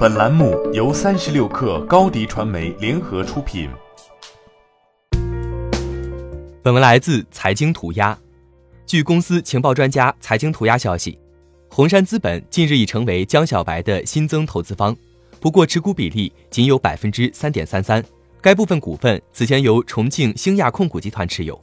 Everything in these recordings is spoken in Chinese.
本栏目由三十六克高低传媒联合出品。本文来自财经涂鸦。据公司情报专家财经涂鸦消息，红杉资本近日已成为江小白的新增投资方，不过持股比例仅有百分之三点三三。该部分股份此前由重庆星亚控股集团持有。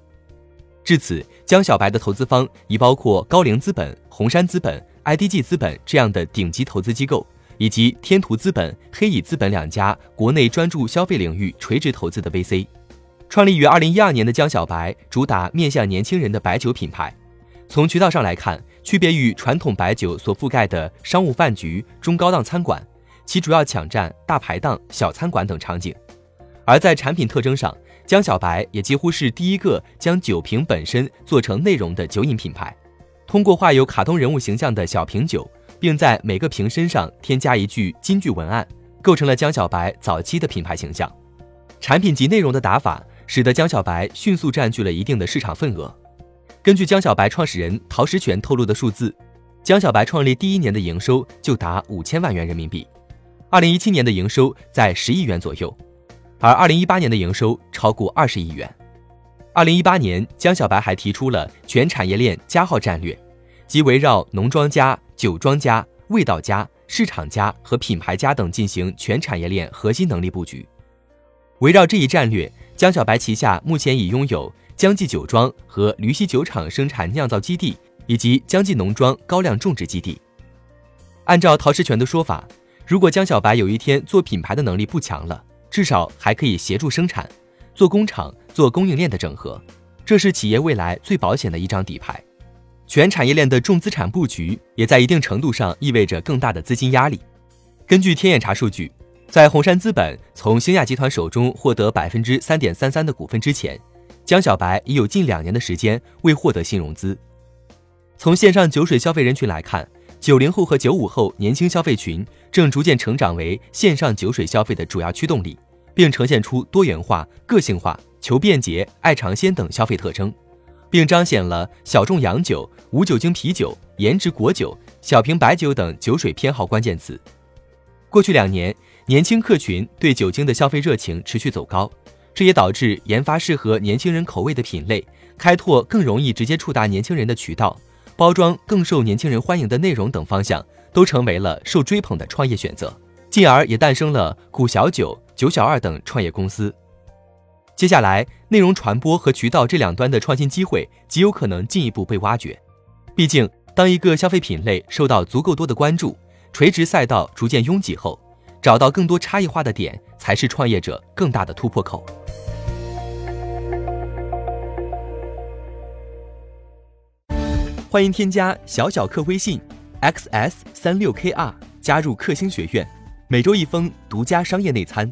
至此，江小白的投资方已包括高瓴资本、红杉资本、IDG 资本这样的顶级投资机构。以及天图资本、黑蚁资本两家国内专注消费领域垂直投资的 VC，创立于二零一二年的江小白主打面向年轻人的白酒品牌。从渠道上来看，区别于传统白酒所覆盖的商务饭局、中高档餐馆，其主要抢占大排档、小餐馆等场景。而在产品特征上，江小白也几乎是第一个将酒瓶本身做成内容的酒饮品牌，通过画有卡通人物形象的小瓶酒。并在每个瓶身上添加一句金句文案，构成了江小白早期的品牌形象。产品及内容的打法，使得江小白迅速占据了一定的市场份额。根据江小白创始人陶石泉透露的数字，江小白创立第一年的营收就达五千万元人民币，二零一七年的营收在十亿元左右，而二零一八年的营收超过二十亿元。二零一八年，江小白还提出了全产业链加号战略，即围绕农庄家。酒庄家、味道家、市场家和品牌家等进行全产业链核心能力布局。围绕这一战略，江小白旗下目前已拥有江记酒庄和驴溪酒厂生产酿造基地，以及江记农庄高粱种植基地。按照陶石泉的说法，如果江小白有一天做品牌的能力不强了，至少还可以协助生产、做工厂、做供应链的整合，这是企业未来最保险的一张底牌。全产业链的重资产布局，也在一定程度上意味着更大的资金压力。根据天眼查数据，在红杉资本从星亚集团手中获得百分之三点三三的股份之前，江小白已有近两年的时间未获得新融资。从线上酒水消费人群来看，九零后和九五后年轻消费群正逐渐成长为线上酒水消费的主要驱动力，并呈现出多元化、个性化、求便捷、爱尝鲜等消费特征。并彰显了小众洋酒、无酒精啤酒、颜值果酒、小瓶白酒等酒水偏好关键词。过去两年，年轻客群对酒精的消费热情持续走高，这也导致研发适合年轻人口味的品类，开拓更容易直接触达年轻人的渠道，包装更受年轻人欢迎的内容等方向，都成为了受追捧的创业选择，进而也诞生了古小酒、九小二等创业公司。接下来，内容传播和渠道这两端的创新机会极有可能进一步被挖掘。毕竟，当一个消费品类受到足够多的关注，垂直赛道逐渐拥挤后，找到更多差异化的点，才是创业者更大的突破口。欢迎添加小小客微信 xs 三六 kr 加入克星学院，每周一封独家商业内参，